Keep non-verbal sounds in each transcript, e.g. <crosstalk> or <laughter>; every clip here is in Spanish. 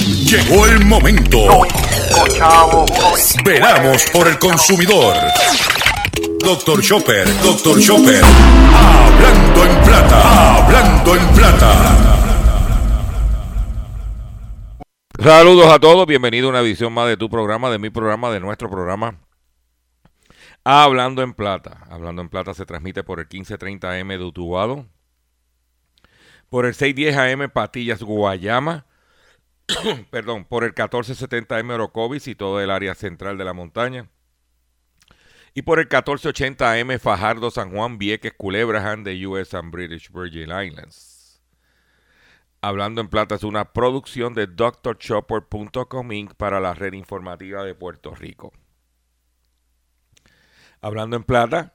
Llegó el momento. Veramos por el consumidor. Doctor Chopper, Doctor Chopper. Hablando en plata, hablando en plata. Saludos a todos, bienvenido a una edición más de tu programa, de mi programa, de nuestro programa. Hablando en Plata. Hablando en Plata se transmite por el 1530 AM de Utuado, por el 610 AM Patillas Guayama, <coughs> perdón, por el 1470 AM Orocovis y todo el área central de la montaña, y por el 1480 AM Fajardo, San Juan, Vieques, Culebrahan de US and British Virgin Islands. Hablando en Plata es una producción de drchopper.com Inc. para la red informativa de Puerto Rico. Hablando en Plata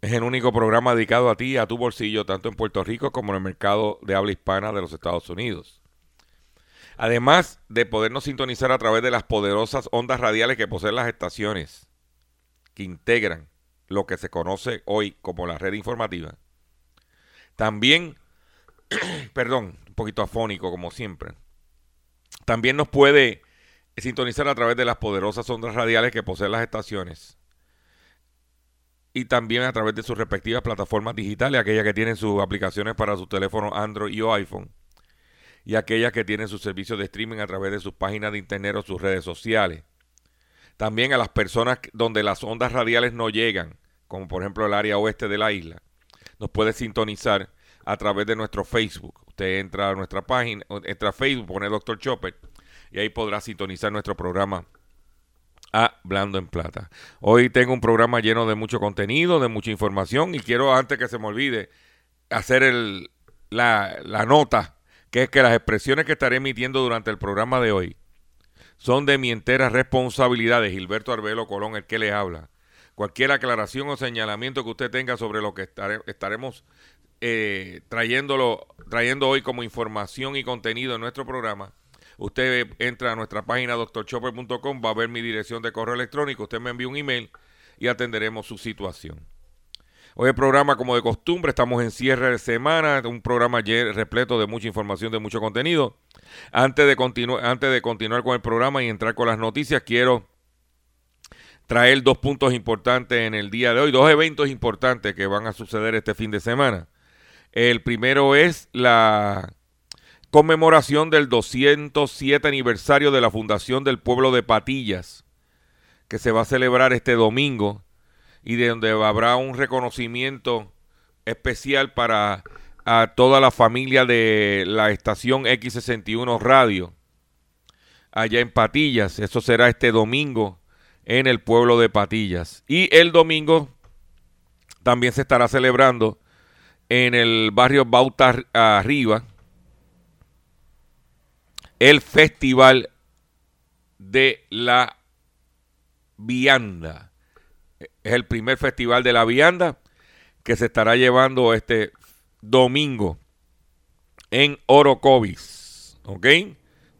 es el único programa dedicado a ti y a tu bolsillo, tanto en Puerto Rico como en el mercado de habla hispana de los Estados Unidos. Además de podernos sintonizar a través de las poderosas ondas radiales que poseen las estaciones que integran lo que se conoce hoy como la red informativa. También, <clears throat> perdón, poquito afónico como siempre. También nos puede sintonizar a través de las poderosas ondas radiales que poseen las estaciones y también a través de sus respectivas plataformas digitales, aquellas que tienen sus aplicaciones para sus teléfonos Android y iPhone y aquellas que tienen sus servicios de streaming a través de sus páginas de internet o sus redes sociales. También a las personas donde las ondas radiales no llegan, como por ejemplo el área oeste de la isla, nos puede sintonizar a través de nuestro Facebook. Usted entra a nuestra página, entra a Facebook, pone Dr. Chopper y ahí podrá sintonizar nuestro programa Hablando en Plata. Hoy tengo un programa lleno de mucho contenido, de mucha información y quiero antes que se me olvide hacer el, la, la nota, que es que las expresiones que estaré emitiendo durante el programa de hoy son de mi entera responsabilidad de Gilberto Arbelo Colón, el que le habla. Cualquier aclaración o señalamiento que usted tenga sobre lo que estaremos eh, trayéndolo, trayendo hoy como información y contenido en nuestro programa, usted entra a nuestra página doctorchopper.com, va a ver mi dirección de correo electrónico, usted me envía un email y atenderemos su situación. Hoy el programa, como de costumbre, estamos en cierre de semana, un programa repleto de mucha información, de mucho contenido. Antes de, antes de continuar con el programa y entrar con las noticias, quiero traer dos puntos importantes en el día de hoy, dos eventos importantes que van a suceder este fin de semana. El primero es la conmemoración del 207 aniversario de la Fundación del Pueblo de Patillas, que se va a celebrar este domingo y de donde habrá un reconocimiento especial para a toda la familia de la estación X61 Radio allá en Patillas. Eso será este domingo en el pueblo de Patillas. Y el domingo también se estará celebrando en el barrio Bauta Arriba el Festival de la Vianda. Es el primer festival de la vianda que se estará llevando este domingo en Orocovis. ¿Ok?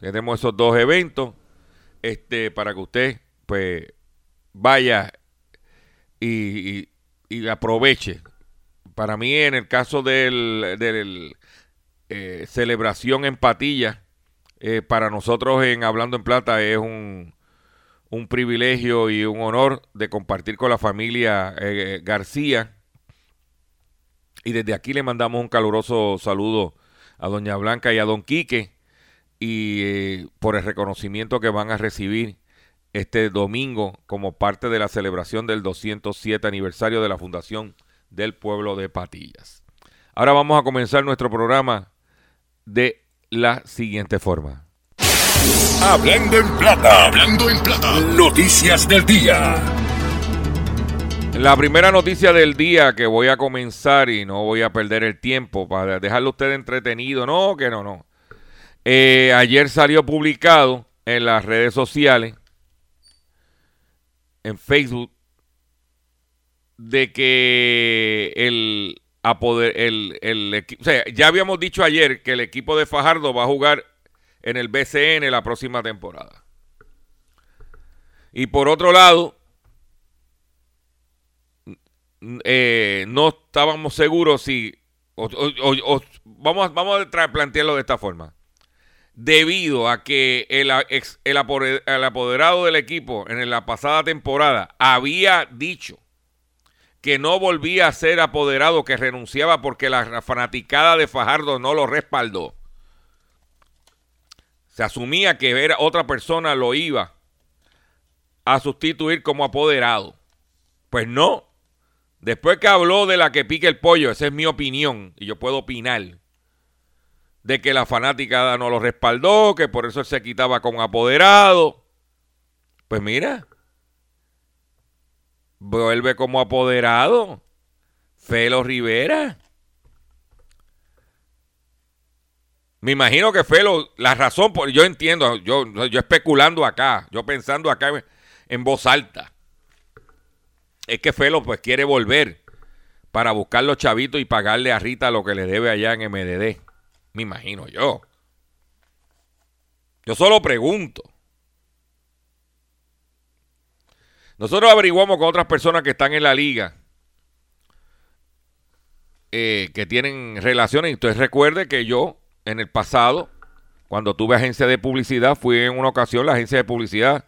Tenemos esos dos eventos este, para que usted pues vaya y, y aproveche para mí en el caso del, del eh, celebración en Patilla, eh, para nosotros en Hablando en Plata es un, un, privilegio y un honor de compartir con la familia eh, García. Y desde aquí le mandamos un caluroso saludo a Doña Blanca y a Don Quique y por el reconocimiento que van a recibir este domingo como parte de la celebración del 207 aniversario de la Fundación del pueblo de Patillas. Ahora vamos a comenzar nuestro programa de la siguiente forma. Hablando en plata, hablando en plata, noticias del día. La primera noticia del día que voy a comenzar y no voy a perder el tiempo para dejarlo usted entretenido, no, que no, no. Eh, ayer salió publicado en las redes sociales, en Facebook, de que el, a poder, el, el o sea, ya habíamos dicho ayer que el equipo de Fajardo va a jugar en el BCN la próxima temporada. Y por otro lado, eh, no estábamos seguros si, vamos, vamos a plantearlo de esta forma. debido a que el, el, apoderado del equipo en la pasada temporada había dicho que no volvía a ser apoderado, que renunciaba porque la fanaticada de Fajardo no lo respaldó. Se asumía que era otra persona lo iba a sustituir como apoderado. Pues no. Después que habló de la que pique el pollo, esa es mi opinión, y yo puedo opinar, de que la fanática no lo respaldó, que por eso él se quitaba con apoderado. Pues mira, vuelve como apoderado. Felo Rivera. Me imagino que Felo, la razón, por, yo entiendo, yo, yo especulando acá, yo pensando acá en voz alta, es que Felo pues quiere volver para buscar los chavitos y pagarle a Rita lo que le debe allá en MDD. Me imagino yo. Yo solo pregunto. Nosotros averiguamos con otras personas que están en la liga, eh, que tienen relaciones. Entonces recuerde que yo, en el pasado, cuando tuve agencia de publicidad, fui en una ocasión la agencia de publicidad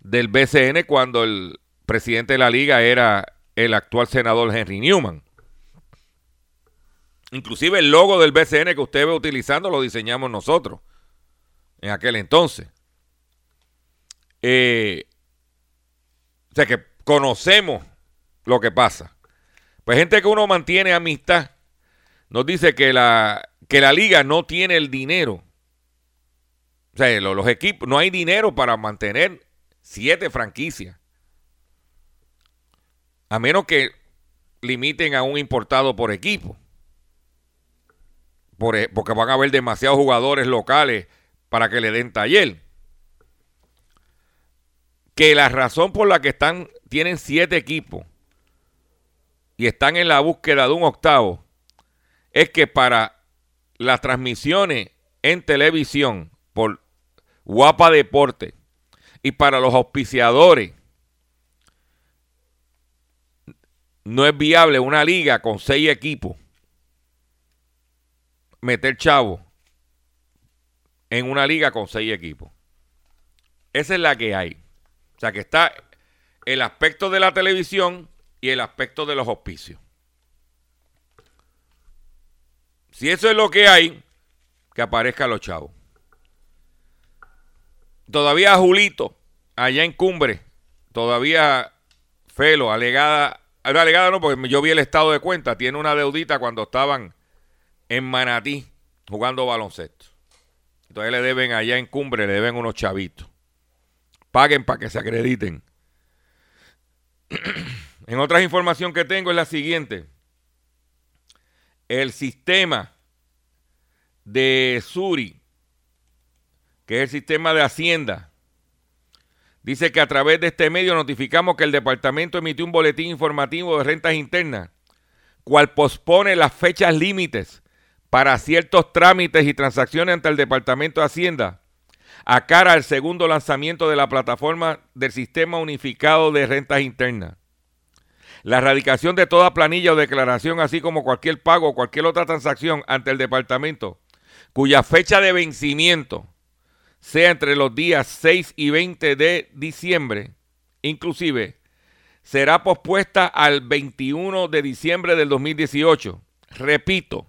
del BCN cuando el presidente de la liga era el actual senador Henry Newman. Inclusive el logo del BCN que usted ve utilizando lo diseñamos nosotros en aquel entonces. Eh, o sea que conocemos lo que pasa. Pues gente que uno mantiene amistad nos dice que la, que la liga no tiene el dinero. O sea, los, equipos, no hay dinero para mantener siete franquicias. A menos que limiten a un importado por equipo. E, porque van a haber demasiados jugadores locales para que le den taller. Que la razón por la que están, tienen siete equipos y están en la búsqueda de un octavo es que para las transmisiones en televisión por Guapa Deporte y para los auspiciadores no es viable una liga con seis equipos meter chavo en una liga con seis equipos. Esa es la que hay. O sea que está el aspecto de la televisión y el aspecto de los hospicios. Si eso es lo que hay, que aparezcan los chavos. Todavía Julito, allá en Cumbre, todavía Felo, alegada, alegada no, porque yo vi el estado de cuenta, tiene una deudita cuando estaban en Manatí jugando baloncesto. Entonces le deben allá en Cumbre, le deben unos chavitos. Paguen para que se acrediten. <clears throat> en otras información que tengo es la siguiente. El sistema de Suri, que es el sistema de Hacienda, dice que a través de este medio notificamos que el departamento emitió un boletín informativo de rentas internas, cual pospone las fechas límites para ciertos trámites y transacciones ante el Departamento de Hacienda a cara al segundo lanzamiento de la plataforma del Sistema Unificado de Rentas Internas. La erradicación de toda planilla o declaración, así como cualquier pago o cualquier otra transacción ante el departamento, cuya fecha de vencimiento sea entre los días 6 y 20 de diciembre, inclusive, será pospuesta al 21 de diciembre del 2018. Repito,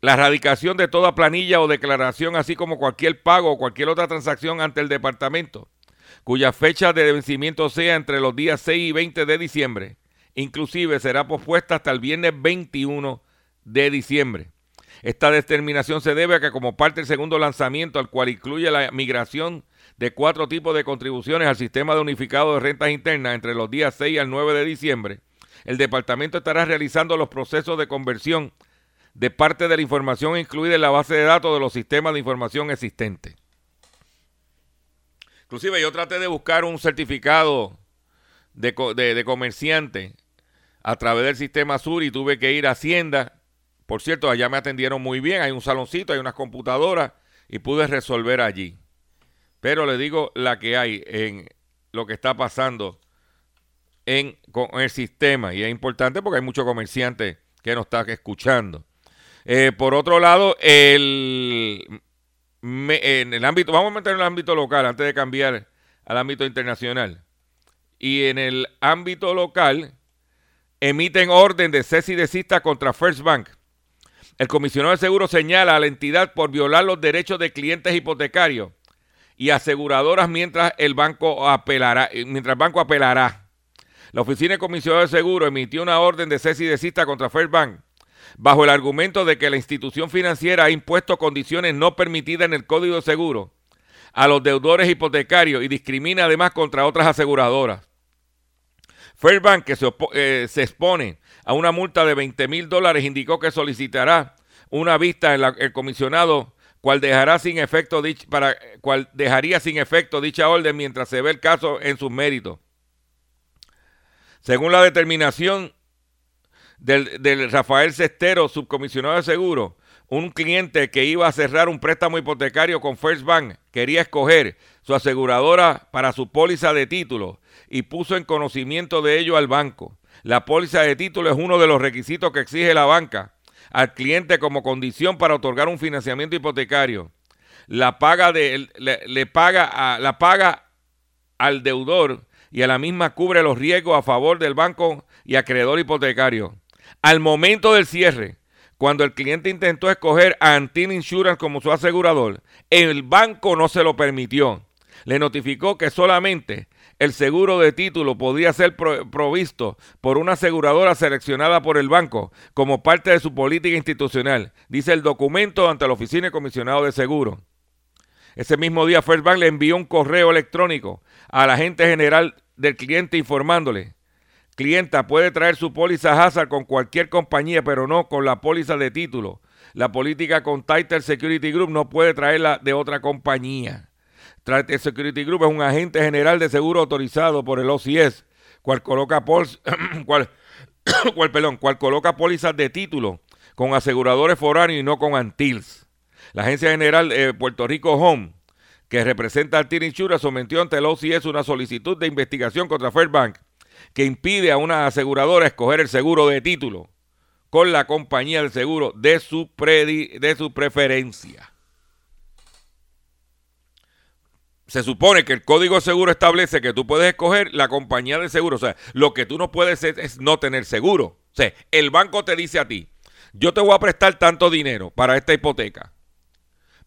la erradicación de toda planilla o declaración, así como cualquier pago o cualquier otra transacción ante el departamento, cuya fecha de vencimiento sea entre los días 6 y 20 de diciembre, inclusive será pospuesta hasta el viernes 21 de diciembre. Esta determinación se debe a que como parte del segundo lanzamiento, al cual incluye la migración de cuatro tipos de contribuciones al sistema de unificado de rentas internas entre los días 6 al 9 de diciembre, el departamento estará realizando los procesos de conversión de parte de la información incluida en la base de datos de los sistemas de información existentes. Inclusive yo traté de buscar un certificado de, comerciante a través del sistema Sur y tuve que ir a Hacienda. Por cierto, allá me atendieron muy bien, hay un saloncito, hay unas computadoras y pude resolver allí. Pero le digo la que hay en lo que está pasando en, con el sistema y es importante porque hay muchos comerciantes que nos están escuchando. Eh, por otro lado, el, en el ámbito, vamos a meter en el ámbito local antes de cambiar al ámbito internacional. Y en el ámbito local, emiten orden de cese y desista contra First Bank. El comisionado de seguros señala a la entidad por violar los derechos de clientes hipotecarios y aseguradoras mientras el banco apelará, mientras el banco apelará. La oficina de comisionado de seguros emitió una orden de cese y desista contra First Bank bajo el argumento de que la institución financiera ha impuesto condiciones no permitidas en el Código de Seguro a los deudores hipotecarios y discrimina además contra otras aseguradoras. Fairbank, que se, eh, se, expone a una multa de 20 mil dólares, indicó que solicitará una vista en el comisionado, cual dejará sin efecto para, cual dejaría sin efecto dicha orden mientras se ve el caso en sus méritos. Según la determinación del, Rafael Cestero, subcomisionado de seguro, un cliente que iba a cerrar un préstamo hipotecario con First Bank quería escoger su aseguradora para su póliza de título y puso en conocimiento de ello al banco. La póliza de título es uno de los requisitos que exige la banca al cliente como condición para otorgar un financiamiento hipotecario. La paga de, le, paga a, la paga al deudor y a la misma cubre los riesgos a favor del banco y acreedor hipotecario. Al momento del cierre, cuando el cliente intentó escoger a Antin Insurance como su asegurador, el banco no se lo permitió. Le notificó que solamente el seguro de título podía ser provisto por una aseguradora seleccionada por el banco como parte de su política institucional, dice el documento ante la Oficina de Comisionado de Seguro. Ese mismo día, First Bank le envió un correo electrónico al agente general del cliente informándole Clienta puede traer su póliza Hazard con cualquier compañía, pero no con la póliza de título. La política con Title Security Group no puede traerla de otra compañía. Title Security Group es un agente general de seguro autorizado por el OCS, cual coloca, <clears throat> <coughs> cual coloca pólizas de título con aseguradores foráneos y no con Antils. La agencia general de Puerto Rico Home, que representa al Tier Insurance, sometió ante el OCS una solicitud de investigación contra Fairbank que impide a una aseguradora escoger el seguro de título con la compañía de seguro de su, de su preferencia. Se supone que el código seguro establece que tú puedes escoger la compañía de seguro. O sea, lo que tú no puedes hacer es no tener seguro. O sea, el banco te dice a ti, yo te voy a prestar tanto dinero para esta hipoteca.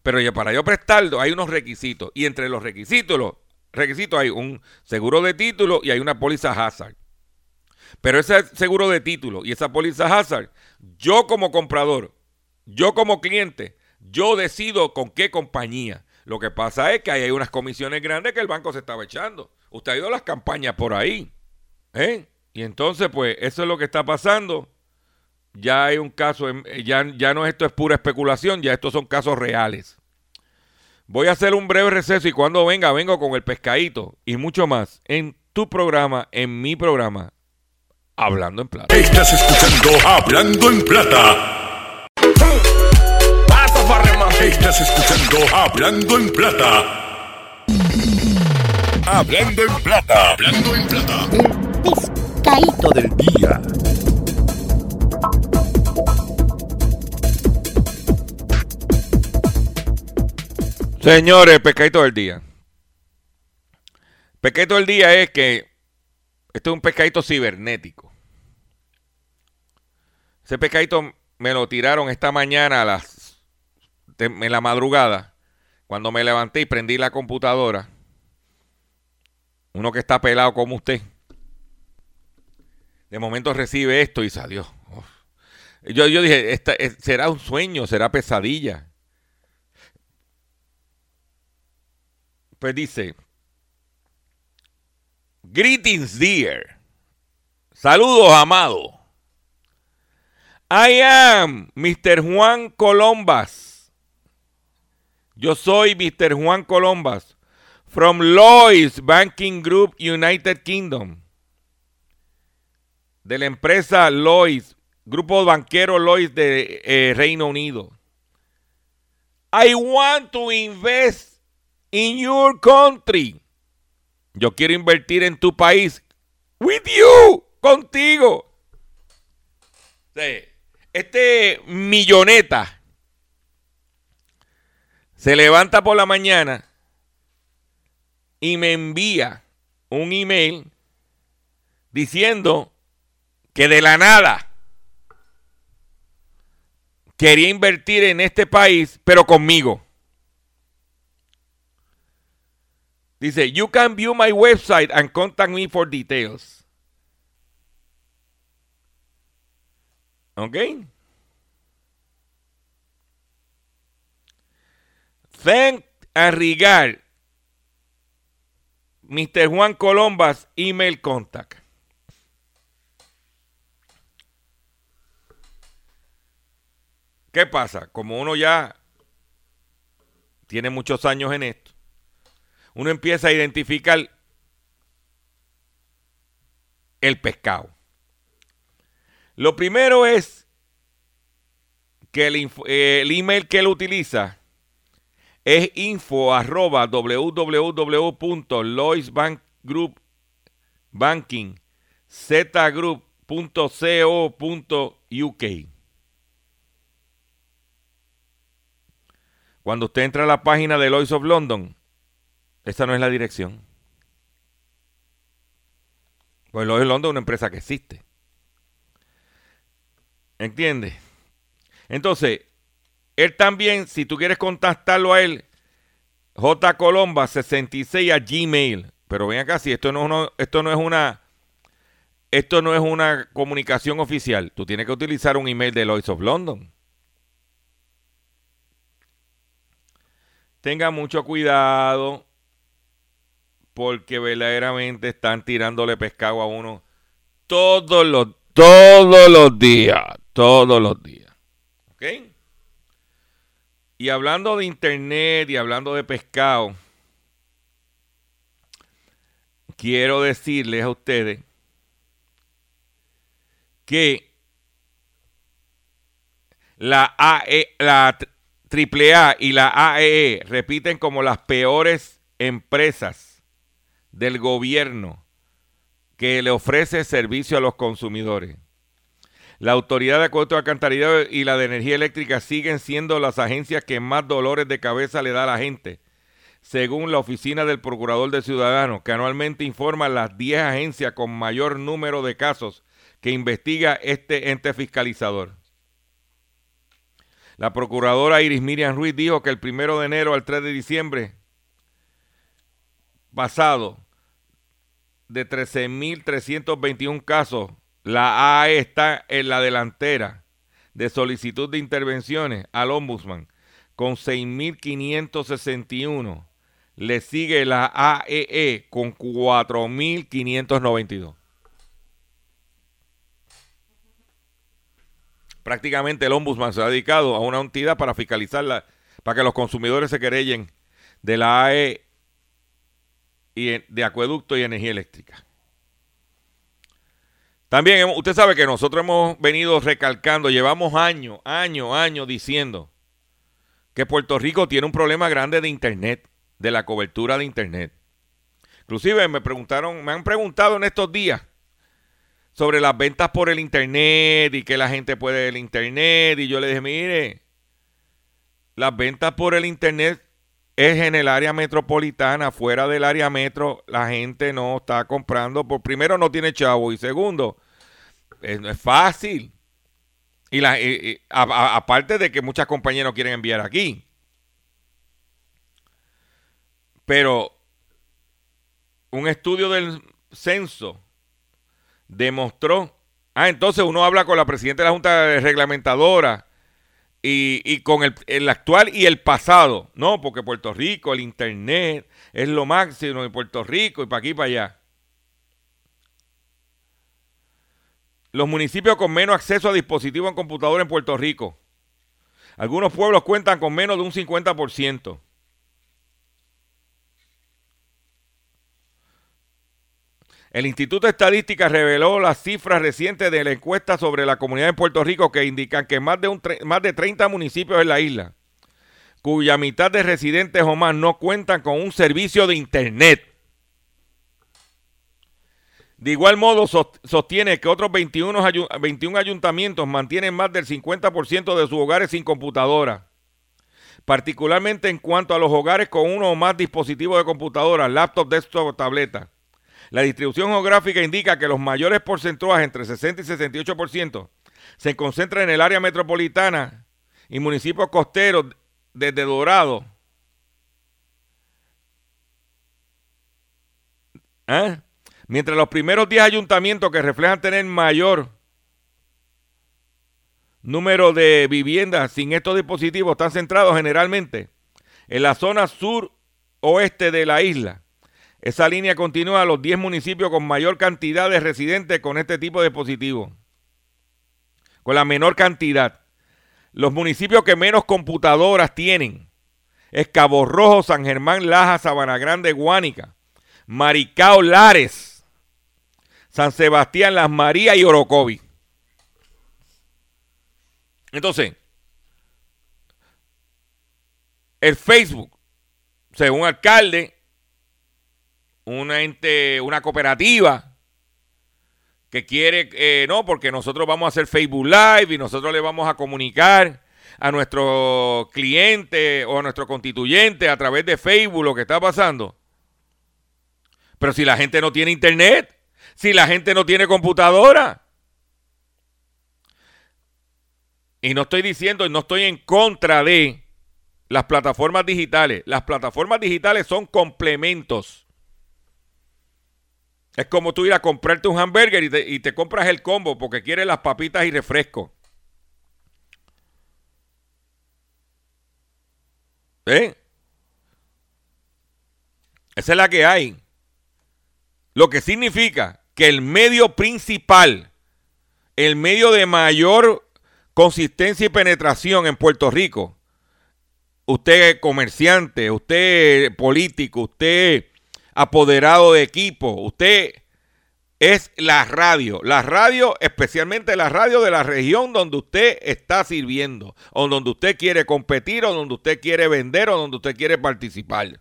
Pero para yo prestarlo hay unos requisitos. Y entre los requisitos, requisitos hay un seguro de título y hay una póliza hazard. Pero ese seguro de título y esa póliza hazard, yo como comprador, yo como cliente, yo decido con qué compañía. Lo que pasa es que hay unas comisiones grandes que el banco se estaba echando. Usted ha ido a las campañas por ahí. ¿eh? Y entonces, pues, eso es lo que está pasando. Ya hay un caso, ya, ya no esto es pura especulación, ya estos son casos reales. Voy a hacer un breve receso y cuando venga, vengo con el pescadito y mucho más en tu programa, en mi programa, Hablando en Plata. Estás escuchando Hablando en Plata. Estás escuchando Hablando en Plata. Hablando en Plata. Hablando en Plata. El pescadito del día. Señores, pescadito del día. Pescadito del día es que este es un pescadito cibernético. Ese pescadito me lo tiraron esta mañana a las en la madrugada cuando me levanté y prendí la computadora. Uno que está pelado como usted. De momento recibe esto y salió. Yo, yo dije, ¿será un sueño? ¿Será pesadilla? Pues dice, Greetings, dear. Saludos, amado. I am Mr. Juan Colombas. Yo soy Mr. Juan Colombas from Lloyds Banking Group United Kingdom. De la empresa Lloyds, Grupo Banquero Lloyds de eh, Reino Unido. I want to invest in your country. Yo quiero invertir en tu país. With you. Contigo. Este milloneta se levanta por la mañana y me envía un email diciendo que de la nada quería invertir en este país, pero conmigo. Dice, you can view my website and contact me for details. ¿Ok? Thank and regard Mr. Juan Colombas email contact. ¿Qué pasa? Como uno ya tiene muchos años en esto, uno empieza a identificar el pescado. Lo primero es que el, el email que él utiliza es info arroba. Cuando usted entra a la página de Lloyds of London, esa no es la dirección. Pues Lloyds of London es una empresa que existe. ¿Entiende? Entonces, él también, si tú quieres contactarlo a él, jcolomba66 a gmail. Pero ven acá, si esto no, esto no es una esto no es una comunicación oficial. Tú tienes que utilizar un email de Lloyds of London. Tenga mucho cuidado porque verdaderamente están tirándole pescado a uno todos los, todos los días, todos los días. ¿Ok? Y hablando de internet y hablando de pescado, quiero decirles a ustedes que la, AE, la AAA y la AEE e repiten como las peores empresas del gobierno que le ofrece servicio a los consumidores. La Autoridad de Acueducto de Alcantarillado y la de Energía Eléctrica siguen siendo las agencias que más dolores de cabeza le da a la gente, según la Oficina del Procurador de Ciudadanos, que anualmente informa las 10 agencias con mayor número de casos que investiga este ente fiscalizador. La procuradora Iris Miriam Ruiz dijo que el primero de enero al 3 de diciembre pasado, de 13.321 casos la AE está en la delantera de solicitud de intervenciones al ombudsman con 6.561. Le sigue la AEE e con 4.592. Prácticamente el ombudsman se ha dedicado a una entidad para fiscalizarla, para que los consumidores se querellen de la AE y de acueducto y energía eléctrica. También usted sabe que nosotros hemos venido recalcando, llevamos años, años, años diciendo que Puerto Rico tiene un problema grande de Internet, de la cobertura de Internet. Inclusive me preguntaron, me han preguntado en estos días sobre las ventas por el Internet y que la gente puede el Internet. Y yo le dije, mire, las ventas por el Internet es en el área metropolitana, fuera del área metro, la gente no está comprando. Por primero no tiene chavo y segundo, eh, no es fácil. Y, la, aparte de que muchas compañías no quieren enviar aquí. Pero un estudio del censo demostró. Ah, entonces uno habla con la presidenta de la Junta Reglamentadora y, con el, actual y el pasado. No, porque Puerto Rico, el Internet es lo máximo de Puerto Rico y para aquí y para allá. Los municipios con menos acceso a dispositivos en computadora en Puerto Rico. Algunos pueblos cuentan con menos de un 50%. El Instituto de Estadística reveló las cifras recientes de la encuesta sobre la comunidad en Puerto Rico que indican que más de, un, más de 30 municipios en la isla, cuya mitad de residentes o más no cuentan con un servicio de Internet. De igual modo, sostiene que otros 21, 21 ayuntamientos mantienen más del 50% de sus hogares sin computadora, particularmente en cuanto a los hogares con uno o más dispositivos de computadora, laptop, desktop o tableta. La distribución geográfica indica que los mayores porcentajes, entre 60 y 68%, se concentran en el área metropolitana y municipios costeros desde Dorado. ¿Eh? Mientras los primeros 10 ayuntamientos que reflejan tener mayor número de viviendas sin estos dispositivos están centrados generalmente en la zona sur oeste de la isla. Esa línea continúa a los 10 municipios con mayor cantidad de residentes con este tipo de dispositivos. Con la menor cantidad. Los municipios que menos computadoras tienen es Cabo Rojo, San Germán, Laja, Sabana Grande, Guánica, Maricao, Lares, San Sebastián, Las Marías y Orocovi. Entonces, el Facebook, según alcalde, una ente, una cooperativa que quiere, eh, no, porque nosotros vamos a hacer Facebook Live y nosotros le vamos a comunicar a nuestro cliente o a nuestro constituyente a través de Facebook lo que está pasando. Pero si la gente no tiene internet, si la gente no tiene computadora? Y no estoy diciendo, no estoy en contra de las plataformas digitales. Las plataformas digitales son complementos. Es como tú ir a comprarte un hamburger y te, compras el combo porque quieres las papitas y refresco. ¿Eh? Esa es la que hay. Lo que significa que el medio principal, el medio de mayor consistencia y penetración en Puerto Rico, usted comerciante, usted político, usted apoderado de equipo, usted es la radio. La radio, especialmente la radio de la región donde usted está sirviendo, o donde usted quiere competir, o donde usted quiere vender, o donde usted quiere participar.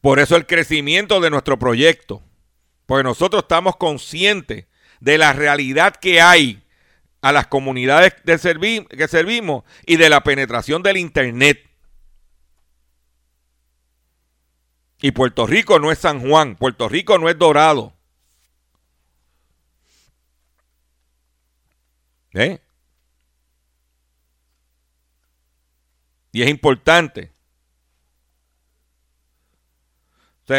Por eso el crecimiento de nuestro proyecto. Porque nosotros estamos conscientes de la realidad que hay a las comunidades que servimos y de la penetración del Internet. Y Puerto Rico no es San Juan, Puerto Rico no es Dorado. ¿Eh? Y es importante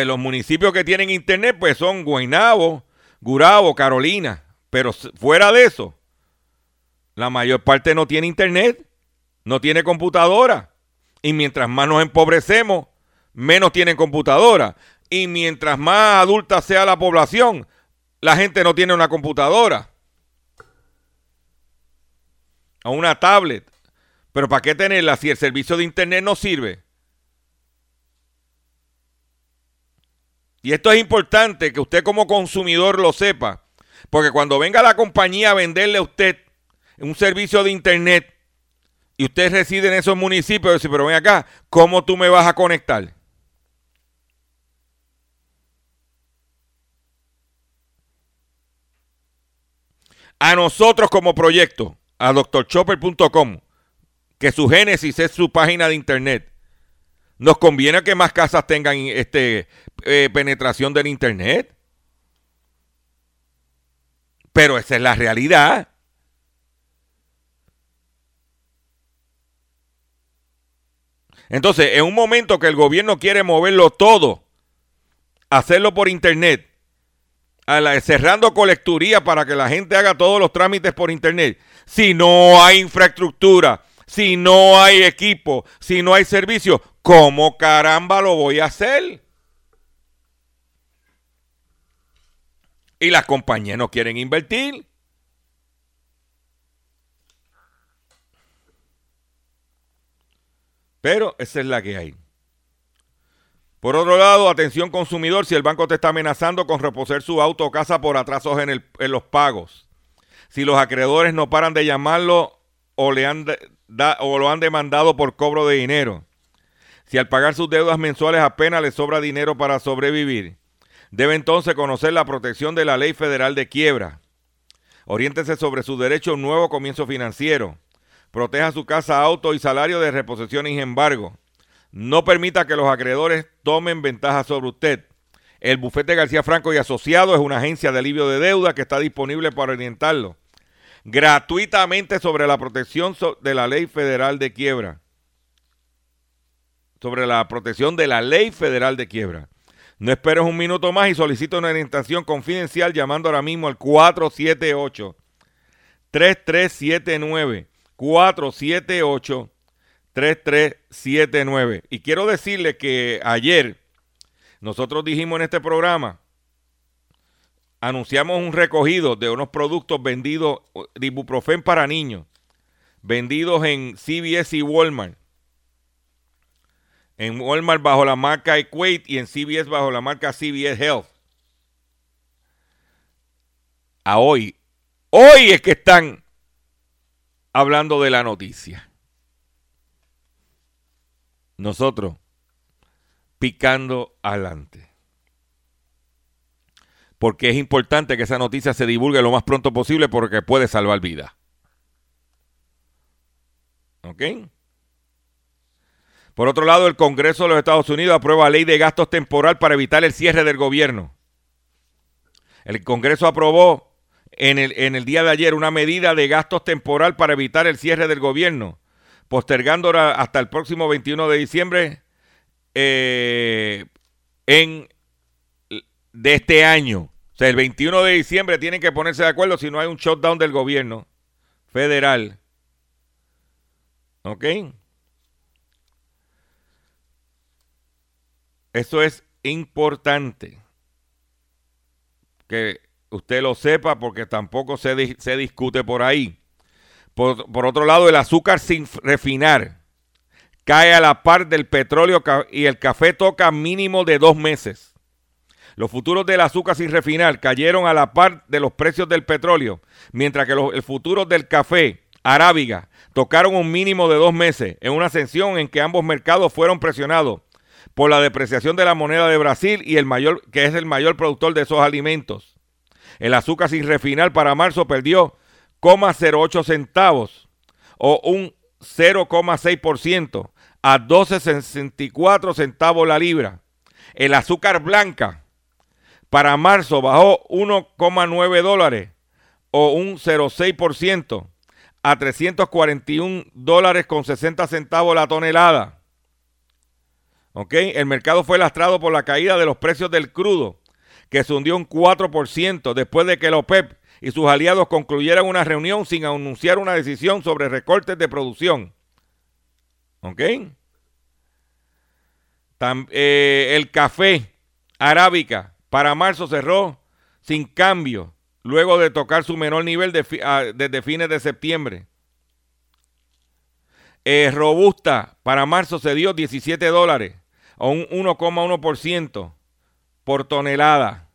los municipios que tienen internet pues son Guaynabo, Gurabo, Carolina. Pero fuera de eso, la mayor parte no tiene internet, no tiene computadora. Y mientras más nos empobrecemos, menos tienen computadora. Y mientras más adulta sea la población, la gente no tiene una computadora. O una tablet. Pero ¿para qué tenerla si el servicio de internet no sirve? Y esto es importante que usted como consumidor lo sepa, porque cuando venga la compañía a venderle a usted un servicio de internet y usted reside en esos municipios, pero ven acá, ¿cómo tú me vas a conectar? A nosotros como proyecto, a doctorchopper.com, que su génesis es su página de internet. Nos conviene que más casas tengan este, eh, penetración del Internet. Pero esa es la realidad. Entonces, en un momento que el gobierno quiere moverlo todo, hacerlo por internet, cerrando colecturía para que la gente haga todos los trámites por internet, si no hay infraestructura, si no hay equipo, si no hay servicio, ¿cómo caramba lo voy a hacer? Y las compañías no quieren invertir. Pero esa es la que hay. Por otro lado, atención consumidor, si el banco te está amenazando con reposer su auto o casa por atrasos en, los pagos, si los acreedores no paran de llamarlo o, le han o lo han demandado por cobro de dinero, si al pagar sus deudas mensuales apenas le sobra dinero para sobrevivir, Debe entonces conocer la protección de la ley federal de quiebra. Oriéntese sobre su derecho a un nuevo comienzo financiero. Proteja su casa, auto y salario de reposición y embargo. No permita que los acreedores tomen ventaja sobre usted. El bufete García Franco y Asociados es una agencia de alivio de deuda que está disponible para orientarlo gratuitamente sobre la protección de la ley federal de quiebra. Sobre la protección de la ley federal de quiebra. No esperes un minuto más y solicito una orientación confidencial llamando ahora mismo al 478 3379 478 3379. Y quiero decirle que ayer nosotros dijimos en este programa, anunciamos un recogido de unos productos vendidos de para niños, vendidos en CVS y Walmart. En Walmart bajo la marca Equate y en CVS bajo la marca CVS Health. A hoy, hoy es que están hablando de la noticia. Nosotros picando adelante. Porque es importante que esa noticia se divulgue lo más pronto posible porque puede salvar vidas. ¿Ok? Por otro lado, el Congreso de los Estados Unidos aprueba ley de gastos temporal para evitar el cierre del gobierno. El Congreso aprobó en el, en el día de ayer una medida de gastos temporal para evitar el cierre del gobierno, postergándola hasta el próximo 21 de diciembre eh, en, de este año. O sea, el 21 de diciembre tienen que ponerse de acuerdo si no hay un shutdown del gobierno federal. ¿Ok? Eso es importante. Que usted lo sepa porque tampoco se, se discute por ahí. Por, otro lado, el azúcar sin refinar cae a la par del petróleo y el café toca mínimo de dos meses. Los futuros del azúcar sin refinar cayeron a la par de los precios del petróleo, mientras que los futuros del café arábiga tocaron un mínimo de dos meses en una ascensión en que ambos mercados fueron presionados por la depreciación de la moneda de Brasil y el mayor que es el mayor productor de esos alimentos. El azúcar sin refinar para marzo perdió 0,08 centavos o un 0,6% a 12,64 centavos la libra. El azúcar blanca para marzo bajó 1,9 dólares o un 0,6% a 341 dólares con 60 centavos la tonelada. ¿Ok? El mercado fue lastrado por la caída de los precios del crudo, que se hundió un 4% después de que el OPEP y sus aliados concluyeran una reunión sin anunciar una decisión sobre recortes de producción. ¿Ok? Eh, el café arábica para marzo cerró sin cambio, luego de tocar su menor nivel ah, desde fines de septiembre. Eh, robusta para marzo se dio 17 dólares, o un 1,1% por tonelada.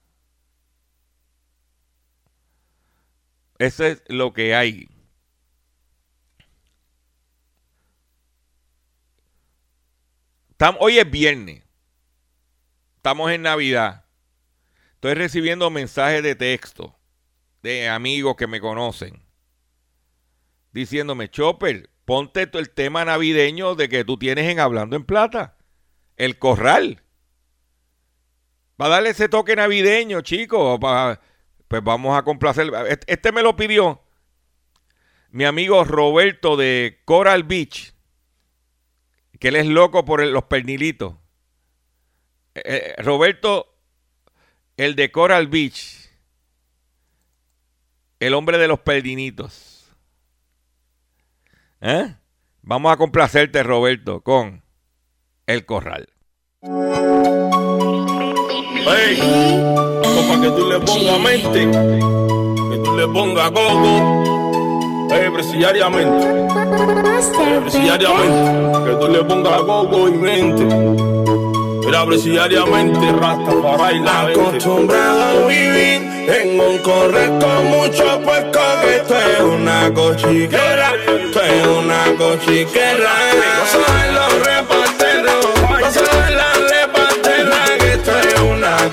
Eso es lo que hay. hoy es viernes. Estamos en Navidad. Estoy recibiendo mensajes de texto de amigos que me conocen. Diciéndome, Chopper, ponte el tema navideño de que tú tienes en Hablando en Plata. El corral. Va a darle ese toque navideño, chicos. Pues vamos a complacer. Este me lo pidió mi amigo Roberto de Coral Beach que él es loco por los pernilitos. Eh, eh, Roberto, el de Coral Beach, el hombre de los pernilitos. ¿Eh? Vamos a complacerte, Roberto, con El Corral. Hey, para que tú le pongas mente, que tú le pongas coco eh, presidiariamente. Presidiariamente. Que tú le pongas gogo y mente. Mira, presidiariamente, rasta para bailar. Acostumbrado a vivir en un correr con mucho puerco. Que esto es una cochiquera. Esto es una cochiquera. No saben los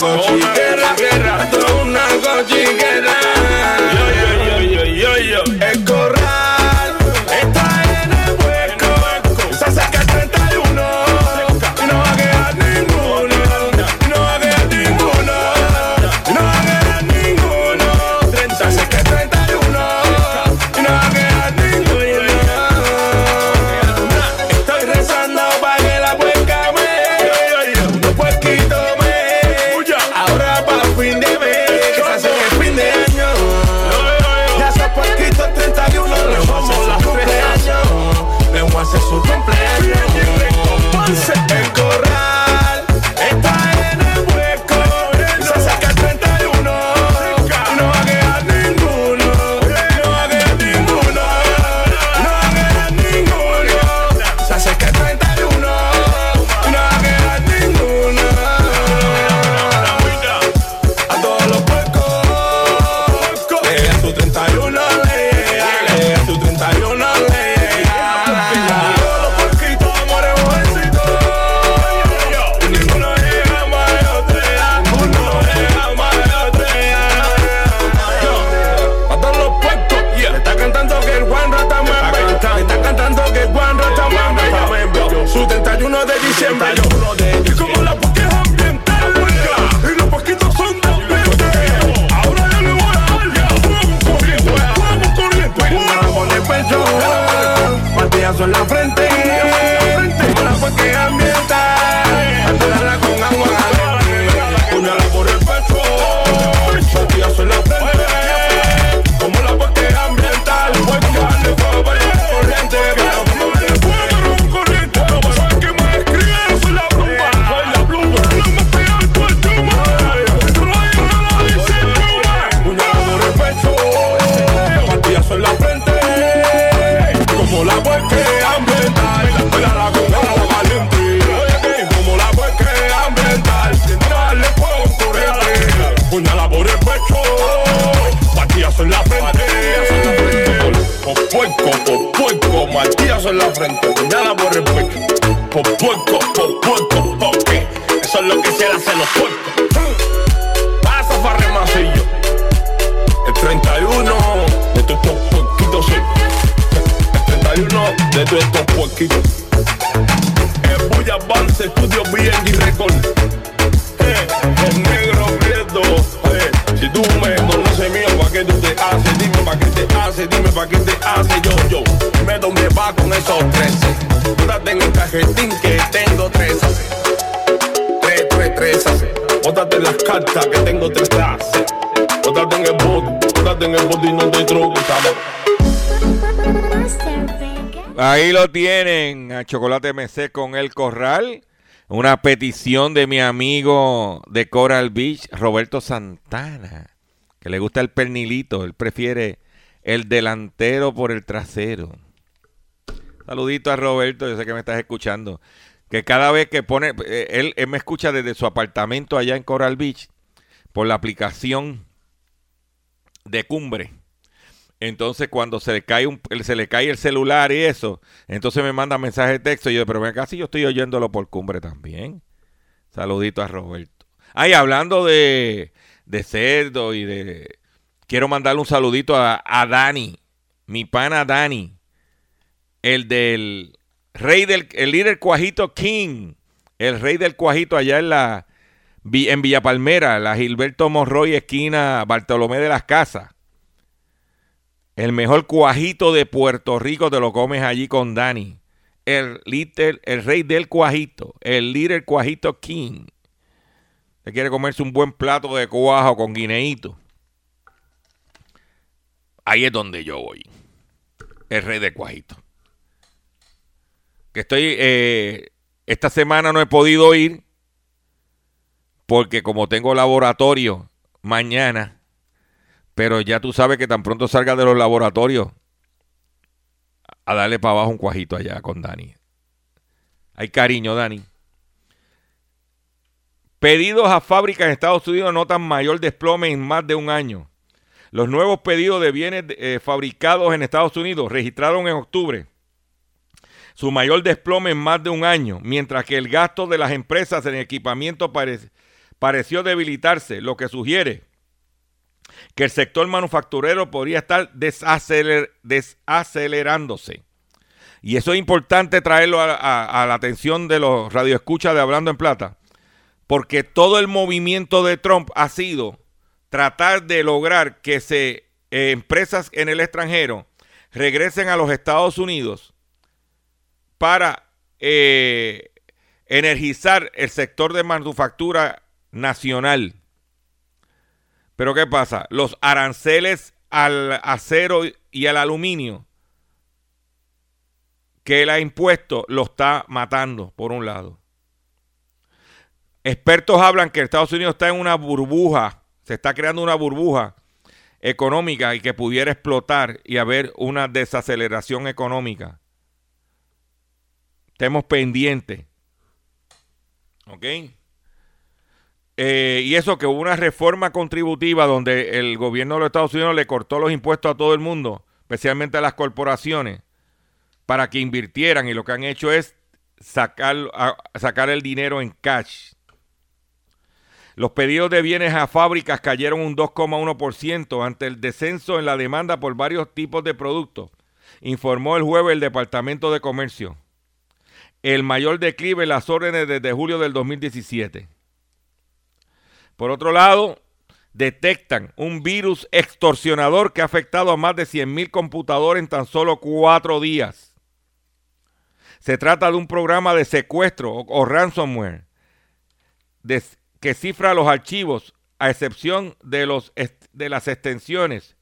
Guerra, guerra, guerra. Lo tienen, a Chocolate MC con El Corral. Una petición de mi amigo de Coral Beach, Roberto Santana, que le gusta el pernilito. Él prefiere el delantero por el trasero. Saludito a Roberto, yo sé que me estás escuchando. Que cada vez que pone, eh, él, él me escucha desde su apartamento allá en Coral Beach por la aplicación de Cumbre. Entonces, cuando se le cae se le cae el celular y eso, entonces me manda mensaje de texto. Y yo, pero sí yo estoy oyéndolo por cumbre también. Saludito a Roberto. Ay, hablando de, de cerdo y de. Quiero mandarle un saludito a, a Dani, mi pana Dani, el del rey del el líder Cuajito King, el rey del Cuajito allá en la en Villa Palmera, la Gilberto Monroy, esquina Bartolomé de las Casas. El mejor cuajito de Puerto Rico te lo comes allí con Dani. El, líder, el rey del cuajito, el líder cuajito king. Se quiere comerse un buen plato de cuajo con guineíto. Ahí es donde yo voy. El rey del cuajito. Que estoy, eh, esta semana no he podido ir porque como tengo laboratorio mañana, pero ya tú sabes que tan pronto salga de los laboratorios a darle para abajo un cuajito allá con Dani. Hay cariño, Dani. Pedidos a fábricas en Estados Unidos notan mayor desplome en más de un año. Los nuevos pedidos de bienes eh, fabricados en Estados Unidos registraron en octubre su mayor desplome en más de un año, mientras que el gasto de las empresas en equipamiento pare- pareció debilitarse, lo que sugiere que el sector manufacturero podría estar desaceler- desacelerándose. Y eso es importante traerlo a la atención de los radioescuchas de Hablando en Plata, porque todo el movimiento de Trump ha sido tratar de lograr que se, eh, empresas en el extranjero regresen a los Estados Unidos para eh, energizar el sector de manufactura nacional. Pero ¿qué pasa? Los aranceles al acero y al aluminio que él ha impuesto lo está matando, por un lado. Expertos hablan que Estados Unidos está en una burbuja, se está creando una burbuja económica y que pudiera explotar y haber una desaceleración económica. Estemos pendientes. ¿Ok? Eh, y eso que hubo una reforma contributiva donde el gobierno de los Estados Unidos le cortó los impuestos a todo el mundo, especialmente a las corporaciones, para que invirtieran y lo que han hecho es sacar, sacar el dinero en cash. Los pedidos de bienes a fábricas cayeron un 2,1% ante el descenso en la demanda por varios tipos de productos, informó el jueves el Departamento de Comercio. el mayor declive en las órdenes desde julio del 2017. Por otro lado, detectan un virus extorsionador que ha afectado a más de 100.000 computadores en tan solo cuatro días. Se trata de un programa de secuestro o, ransomware que cifra los archivos a excepción de, los, de las extensiones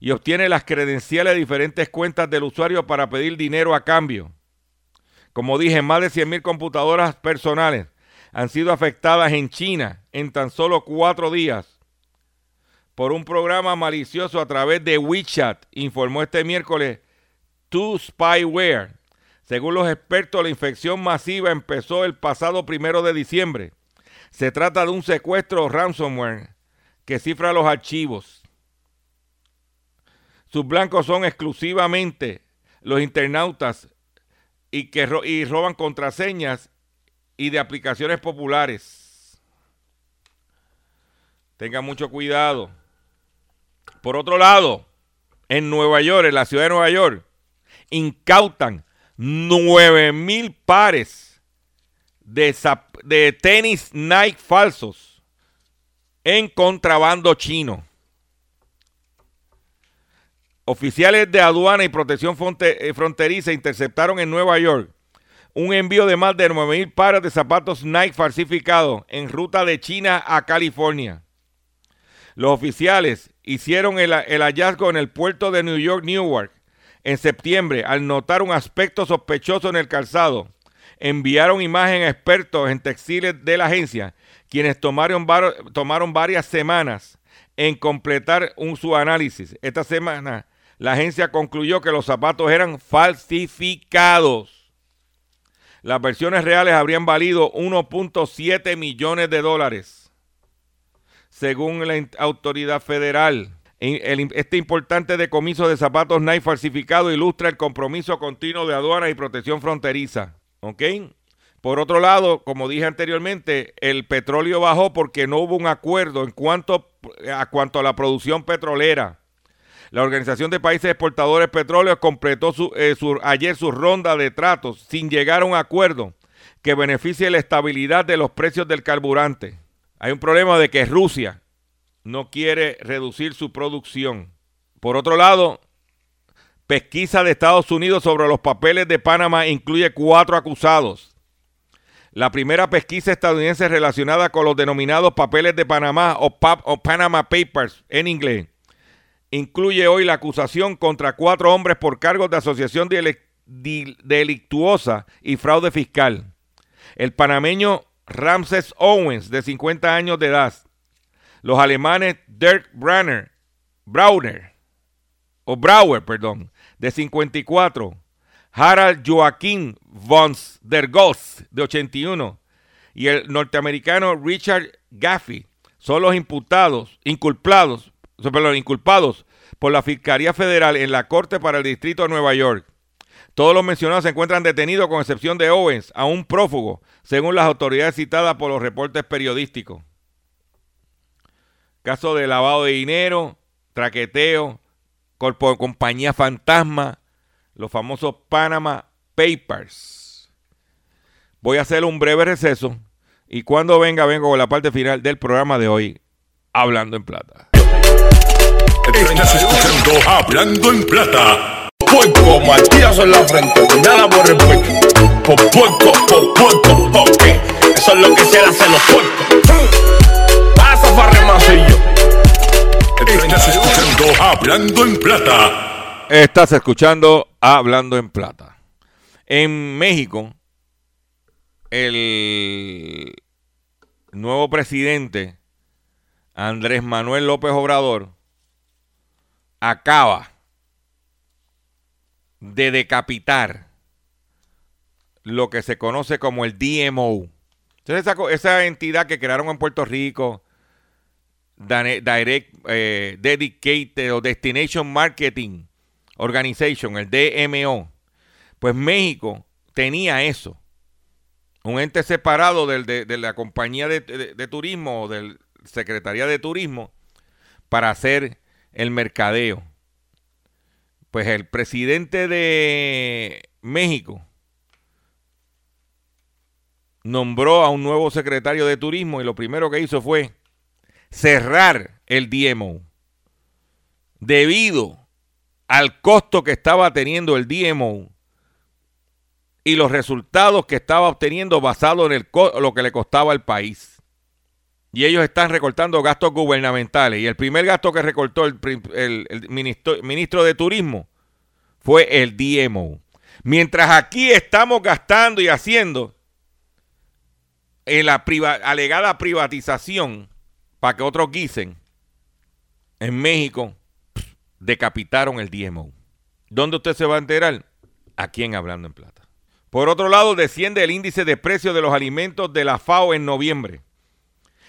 y obtiene las credenciales de diferentes cuentas del usuario para pedir dinero a cambio. Como dije, más de 100.000 computadoras personales han sido afectadas en China en tan solo cuatro días por un programa malicioso a través de WeChat, informó este miércoles To Spyware. Según los expertos, la infección masiva empezó el pasado primero de diciembre. Se trata de un secuestro ransomware que cifra los archivos. Sus blancos son exclusivamente los internautas y que y roban contraseñas y de aplicaciones populares. Tenga mucho cuidado. Por otro lado, en Nueva York, en la ciudad de Nueva York, incautan 9 mil pares de, de tenis Nike falsos en contrabando chino. Oficiales de aduana y protección eh, fronteriza interceptaron en Nueva York un envío de más de 9 mil pares de zapatos Nike falsificados en ruta de China a California. Los oficiales hicieron el, hallazgo en el puerto de New York, Newark, en septiembre al notar un aspecto sospechoso en el calzado. Enviaron imagen a expertos en textiles de la agencia, quienes tomaron, tomaron varias semanas en completar un, su análisis. Esta semana la agencia concluyó que los zapatos eran falsificados. Las versiones reales habrían valido 1.7 millones de dólares, según la autoridad federal. Este importante decomiso de zapatos Nike falsificados ilustra el compromiso continuo de aduana y protección fronteriza. ¿Ok? Por otro lado, como dije anteriormente, el petróleo bajó porque no hubo un acuerdo en cuanto a, cuanto a la producción petrolera. La Organización de Países Exportadores Petróleo completó su- eh, su- ayer su ronda de tratos sin llegar a un acuerdo que beneficie la estabilidad de los precios del carburante. Hay un problema de que Rusia no quiere reducir su producción. Por otro lado, pesquisa de Estados Unidos sobre los papeles de Panamá incluye cuatro acusados. La primera pesquisa estadounidense relacionada con los denominados papeles de Panamá o, o Panama Papers en inglés incluye hoy la acusación contra cuatro hombres por cargos de asociación delictuosa y fraude fiscal. El panameño Ramses Owens, de 50 años de edad. Los alemanes Dirk Branner, Brauner, o Brauer, perdón, de 54. Harald Joachim von der Goss, de 81. Y el norteamericano Richard Gaffey son los imputados, inculpados, perdón, inculpados por la Fiscalía Federal en la Corte para el Distrito de Nueva York. Todos los mencionados se encuentran detenidos con excepción de Owens, a un prófugo, según las autoridades citadas por los reportes periodísticos. Caso de lavado de dinero, traqueteo, corpo- compañía fantasma, los famosos Panama Papers. Voy a hacer un breve receso y cuando venga, vengo con la parte final del programa de hoy, Hablando en Plata. Estás escuchando Hablando en Plata. Puerco, martillazo en la frente, nada por el pecho. Por puerco, por puerco. Eso es lo que se hace a los puercos. Pasa farremacillo. Estás escuchando Hablando en Plata. Estás escuchando Hablando en Plata. En México, el nuevo presidente, Andrés Manuel López Obrador, acaba de decapitar lo que se conoce como el DMO. Entonces, esa, entidad que crearon en Puerto Rico, Direct eh, Dedicated o Destination Marketing Organization, el DMO, pues México tenía eso. Un ente separado del- de, la compañía de, de- de turismo o del Secretaría de Turismo para hacer el mercadeo. Pues el presidente de México, nombró a un nuevo secretario de turismo y lo primero que hizo fue cerrar el DMO debido al costo que estaba teniendo el DMO y los resultados que estaba obteniendo basado en el lo que le costaba al país. Y ellos están recortando gastos gubernamentales. Y el primer gasto que recortó el, ministro, ministro de Turismo fue el DMO. Mientras aquí estamos gastando y haciendo en la alegada privatización para que otros guisen, en México decapitaron el DMO. ¿Dónde usted se va a enterar? Aquí en Hablando en Plata. Por otro lado, desciende el índice de precios de los alimentos de la FAO en noviembre.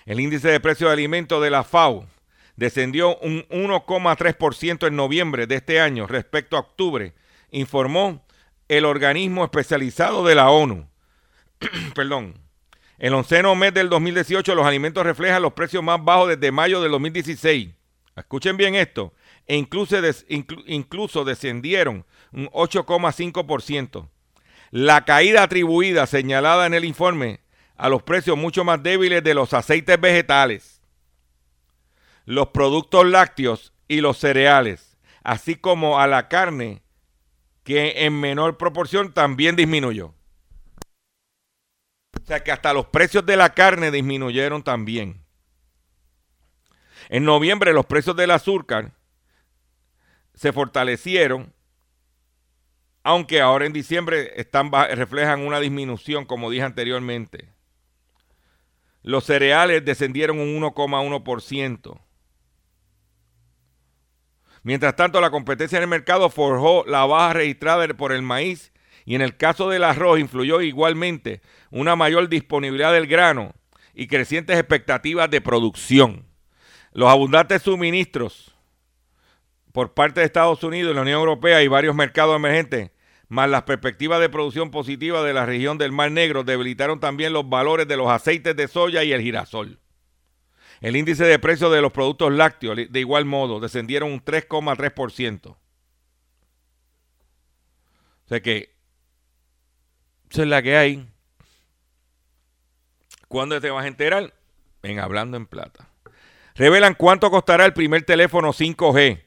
El índice de precios de alimentos de la FAO descendió un 1,3% en noviembre de este año respecto a octubre, informó el organismo especializado de la ONU. <clears throat> Perdón. El onceno mes del 2018 los alimentos reflejan los precios más bajos desde mayo del 2016. Escuchen bien esto. E incluso, incluso descendieron un 8,5%. La caída atribuida señalada en el informe a los precios mucho más débiles de los aceites vegetales, los productos lácteos y los cereales, así como a la carne que en menor proporción también disminuyó. O sea que hasta los precios de la carne disminuyeron también. En noviembre los precios del azúcar se fortalecieron, aunque ahora en diciembre están, reflejan una disminución, como dije anteriormente. Los cereales descendieron un 1,1%. Mientras tanto, la competencia en el mercado forjó la baja registrada por el maíz y en el caso del arroz influyó igualmente una mayor disponibilidad del grano y crecientes expectativas de producción. Los abundantes suministros por parte de Estados Unidos, la Unión Europea y varios mercados emergentes, más las perspectivas de producción positiva de la región del Mar Negro, debilitaron también los valores de los aceites de soya y el girasol. El índice de precios de los productos lácteos, de igual modo, descendieron un 3,3%. O sea que, esa es la que hay. ¿Cuándo te vas a enterar? En Hablando en Plata. Revelan cuánto costará el primer teléfono 5G.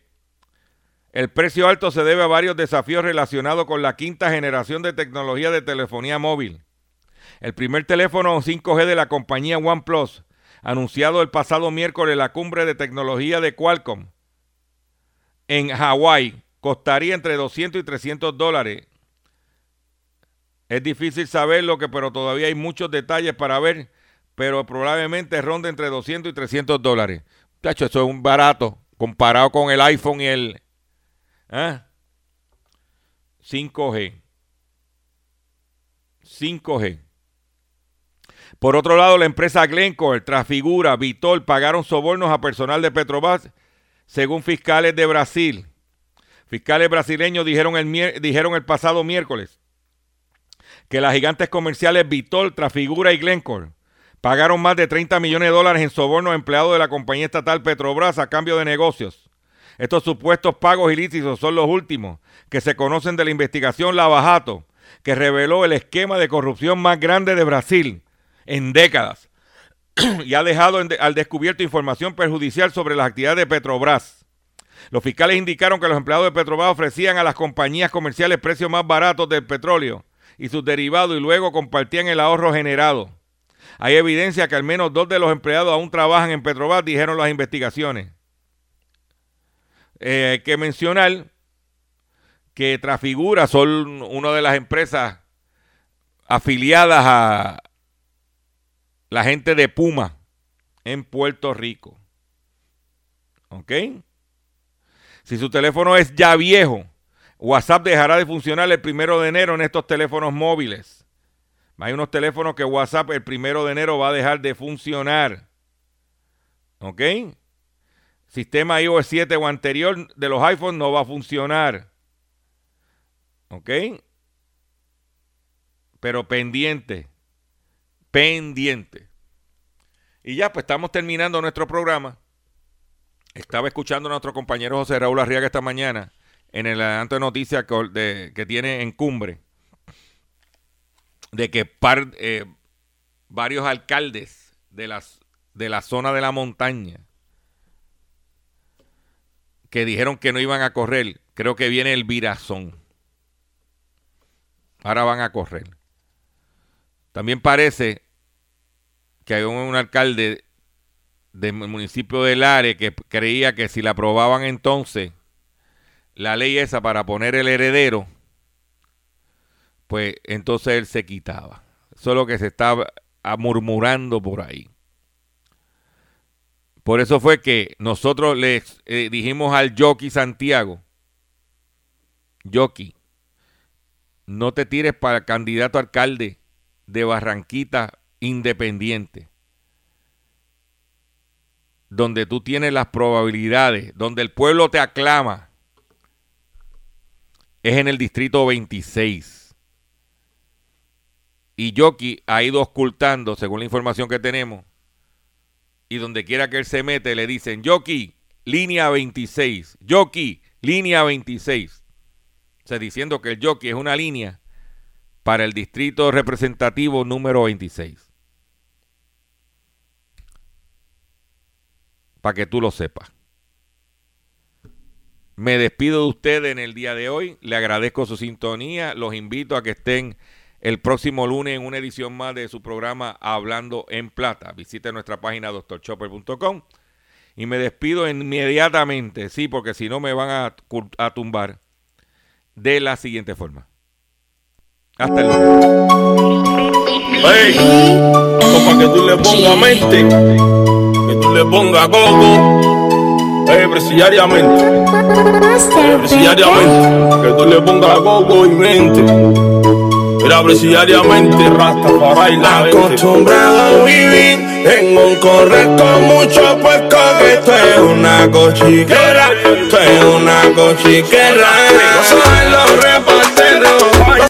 El precio alto se debe a varios desafíos relacionados con la quinta generación de tecnología de telefonía móvil. El primer teléfono 5G de la compañía OnePlus anunciado el pasado miércoles la cumbre de tecnología de Qualcomm en Hawái costaría entre 200 y 300 dólares. Es difícil saberlo, que, pero todavía hay muchos detalles para ver, pero probablemente ronde entre 200 y 300 dólares. Tacho, eso es un barato comparado con el iPhone y el 5G. ¿Ah? 5G. Por otro lado, la empresa Glencore, Trafigura, Vitol pagaron sobornos a personal de Petrobras, según fiscales de Brasil. Fiscales brasileños dijeron el, dijeron el pasado miércoles que las gigantes comerciales Vitol, Trafigura y Glencore pagaron más de 30 millones de dólares en sobornos a empleados de la compañía estatal Petrobras a cambio de negocios. Estos supuestos pagos ilícitos son los últimos que se conocen de la investigación Lavajato, que reveló el esquema de corrupción más grande de Brasil en décadas <clears throat> y ha dejado al descubierto información perjudicial sobre las actividades de Petrobras. Los fiscales indicaron que los empleados de Petrobras ofrecían a las compañías comerciales precios más baratos del petróleo y sus derivados y luego compartían el ahorro generado. Hay evidencia que al menos dos de los empleados aún trabajan en Petrobras, dijeron las investigaciones. Eh, que mencionar que Trafigura son una de las empresas afiliadas a, la gente de Puma en Puerto Rico. ¿Ok? Si su teléfono es ya viejo, WhatsApp dejará de funcionar el primero de enero en estos teléfonos móviles. Hay unos teléfonos que WhatsApp el primero de enero va a dejar de funcionar. ¿Ok? Sistema iOS 7 o anterior de los iPhones no va a funcionar. ¿Ok? Pero pendiente pendiente. Y ya, pues estamos terminando nuestro programa. Estaba escuchando a nuestro compañero José Raúl Arriaga esta mañana en el adelanto de noticias que, tiene en cumbre de que eh, varios alcaldes de, las, de la zona de la montaña que dijeron que no iban a correr. Creo que viene el virazón. Ahora van a correr. También parece que hay un, alcalde del municipio de Lare que creía que si la aprobaban entonces la ley esa para poner el heredero, pues entonces él se quitaba. Eso es lo que se estaba murmurando por ahí. Por eso fue que nosotros le eh, dijimos al Jockey Santiago, Jockey, no te tires para candidato alcalde de Barranquita Independiente, donde tú tienes las probabilidades, donde el pueblo te aclama, es en el distrito 26. Y Jockey ha ido ocultando, según la información que tenemos, y donde quiera que él se mete le dicen, Yoki, línea 26, Yoki, línea 26. O sea, diciendo que el Yoki es una línea para el distrito representativo número 26. Para que tú lo sepas. Me despido de ustedes en el día de hoy. Le agradezco su sintonía. Los invito a que estén el próximo lunes en una edición más de su programa Hablando en Plata. Visite nuestra página doctorchopper.com y me despido inmediatamente, sí, porque si no me van a, a, tumbar de la siguiente forma. Hasta el lunes. Hey, para que tú le pongas mente, que tú le pongas coco, hey, presidiariamente, hey, presidiariamente, que tú le pongas coco y mente. Mira, diariamente rasta para bailar. Acostumbrado a vivir en un correr con mucho puesto que esto es una cochiquera, esto es una cochiquera. Saben los reparteros.